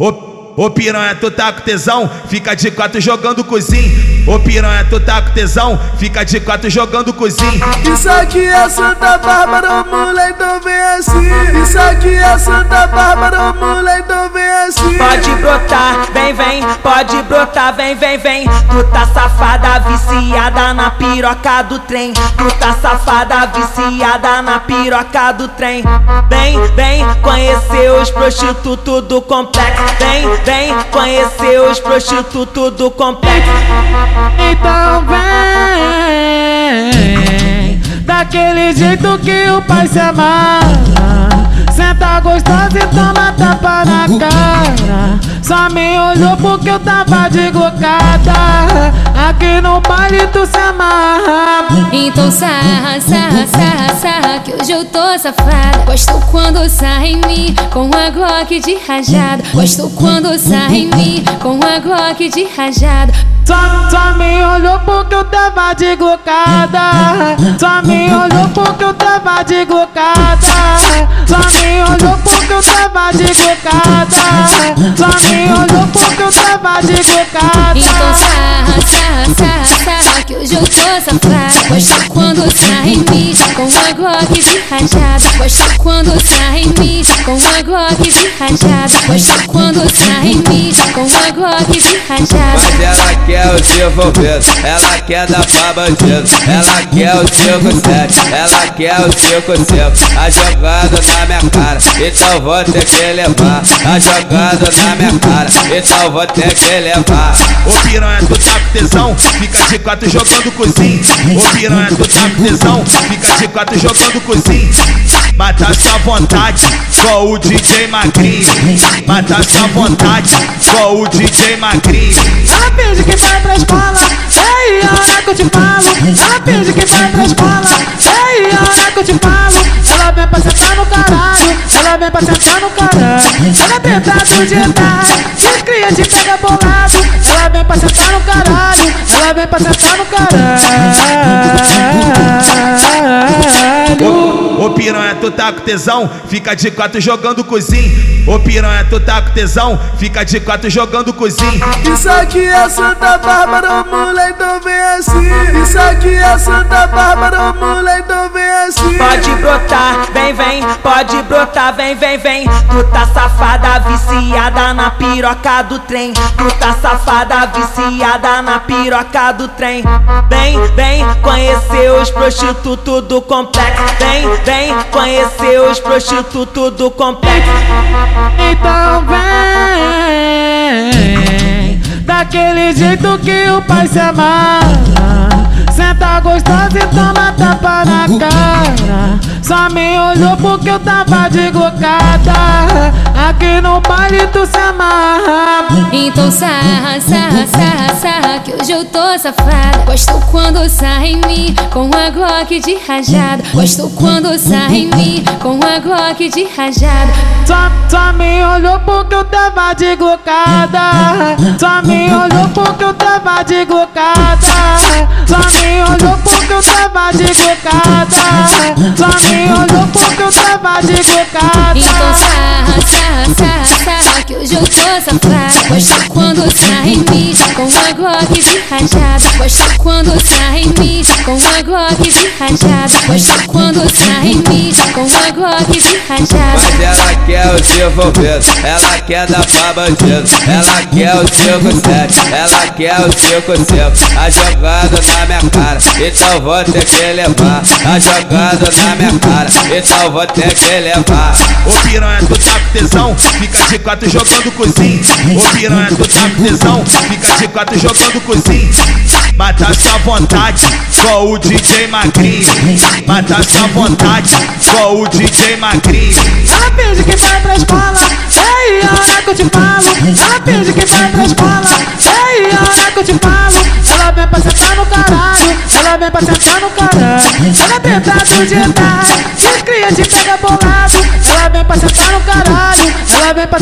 Ô, ô piranha, tu tá com tesão? Fica de quatro jogando cozinho. Ô piranha, tu tá com tesão? Fica de quatro jogando cozinho. Isso aqui é Santa Bárbara, mulher, então vem assim. Isso aqui é Santa Bárbara, mulher, então vem assim. Pode brotar, vem, vem, pode brotar, vem, vem, vem. Tu tá safada, viciada na piroca do trem. Tu tá safada, viciada na piroca do trem. Vem, vem, conhecer os prostitutos do complexo. Vem, vem, conhecer os prostitutos do complexo. Então vem Daquele jeito que o pai se amarra Senta gostosa e toma tapa na cara Só me olhou porque eu tava de gocada. Aqui no baile tu se amarra. Então sarra, sarra, sarra, sarra Que hoje eu tô safada. Gosto quando sai em mim Com a Glock de rajada. Gosto quando sai em mim Com a Glock de rajada. Só, só me olhou porque eu tava de gocada. Só me olhou porque eu tava de gocada Só me olhou porque eu tava de gocada Só me olhou porque eu tava de gocada Então sarra, sarra, sarra, sarra Que hoje eu tô safada quando sai em mim Com a Glock de rajada Gosto quando sai em mim Com a Glock de rajada Gosto quando sai em mim Com a Glock de rajada Mas ela quer o desenvolvido, ela quer dar pra bandido, ela quer o 5-7, ela quer o 5-5, tá jogando na minha cara, então vou ter que levar, tá jogando na minha cara, então vou ter que levar. Ô piranha, tu tá com tesão? Fica de quatro jogando cozinho. Ô piranha, tu tá tesão? Fica de quatro jogando cozinho. Mata sua vontade, com o DJ Magrinho. Mata sua vontade, com o DJ Magrinho. Finge que vai pra escola, ei, a hora que eu te falo. Finge que vai pra escola, ei, a hora que eu te falo. Vem pra sentar no caralho. Ela vem pra sujetar, se cria de pega bolado. Ela vem pra sentar no caralho, ela vem pra sentar no caralho. Ô, ô piranha, tu tá com tesão? Fica de quatro jogando cozinho. Ô piranha, tu tá com tesão? Fica de quatro jogando cozinho. Isso aqui é Santa Bárbara, mulher, então vem assim. Isso aqui é Santa Bárbara, mulher, então vem assim. Pode brotar, vem, vem, pode brotar, vem, vem, vem. Tu tá safada, viciada na piroca do trem. Tu tá safada, viciada na piroca do trem. Vem, vem, conhecer os prostitutos do complexo. Vem, vem, conhecer os prostitutos do complexo. Então vem Daquele jeito que o pai se amarra Senta gostosa e toma tapa na cara. Só me olhou porque eu tava de gocada. Aqui no baile tu se amarra. Então sarra, sarra, sarra, sarra Que hoje eu tô safada. Gosto quando sai em mim Com a Glock de rajada. Gosto quando sai em mim Com a Glock de rajada. Só, só me olhou porque eu tava de gocada Só me olhou porque eu tava de gocada Só me olhou porque eu tava de gocada Só me olhou porque eu tava de gocada Então tô safada Gosto quando sai em mim Com a Glock de rajada. Gosto quando sai em mim Com a Glock de rajada. Gosto quando sai em mim Com a Glock de rajada. Mas ela quer o desenvolvido, ela quer dar pra bandido, ela quer o 5-7, ela quer o 5-5, tá jogando na minha cara, então vou ter que levar, tá jogando na minha cara, então vou ter que levar. Ô piranha, tu tá com tesão? Fica de quatro jogando cozinho. Ô piranha, tu tá tesão? Fica de quatro jogando cozinho. Mata sua vontade, com o DJ Magrinho. Mata sua vontade, com o DJ Magrinho. Finge que vai pra escola, ei, a hora que eu te falo. Finge que vai pra escola, ei, a hora que eu te falo. Ela vem pra sentar no caralho, ela vem pra sentar no caralho. Ela vem pra sujetar, se cria de pega bolado. Ela vem pra sentar no caralho, vem pra.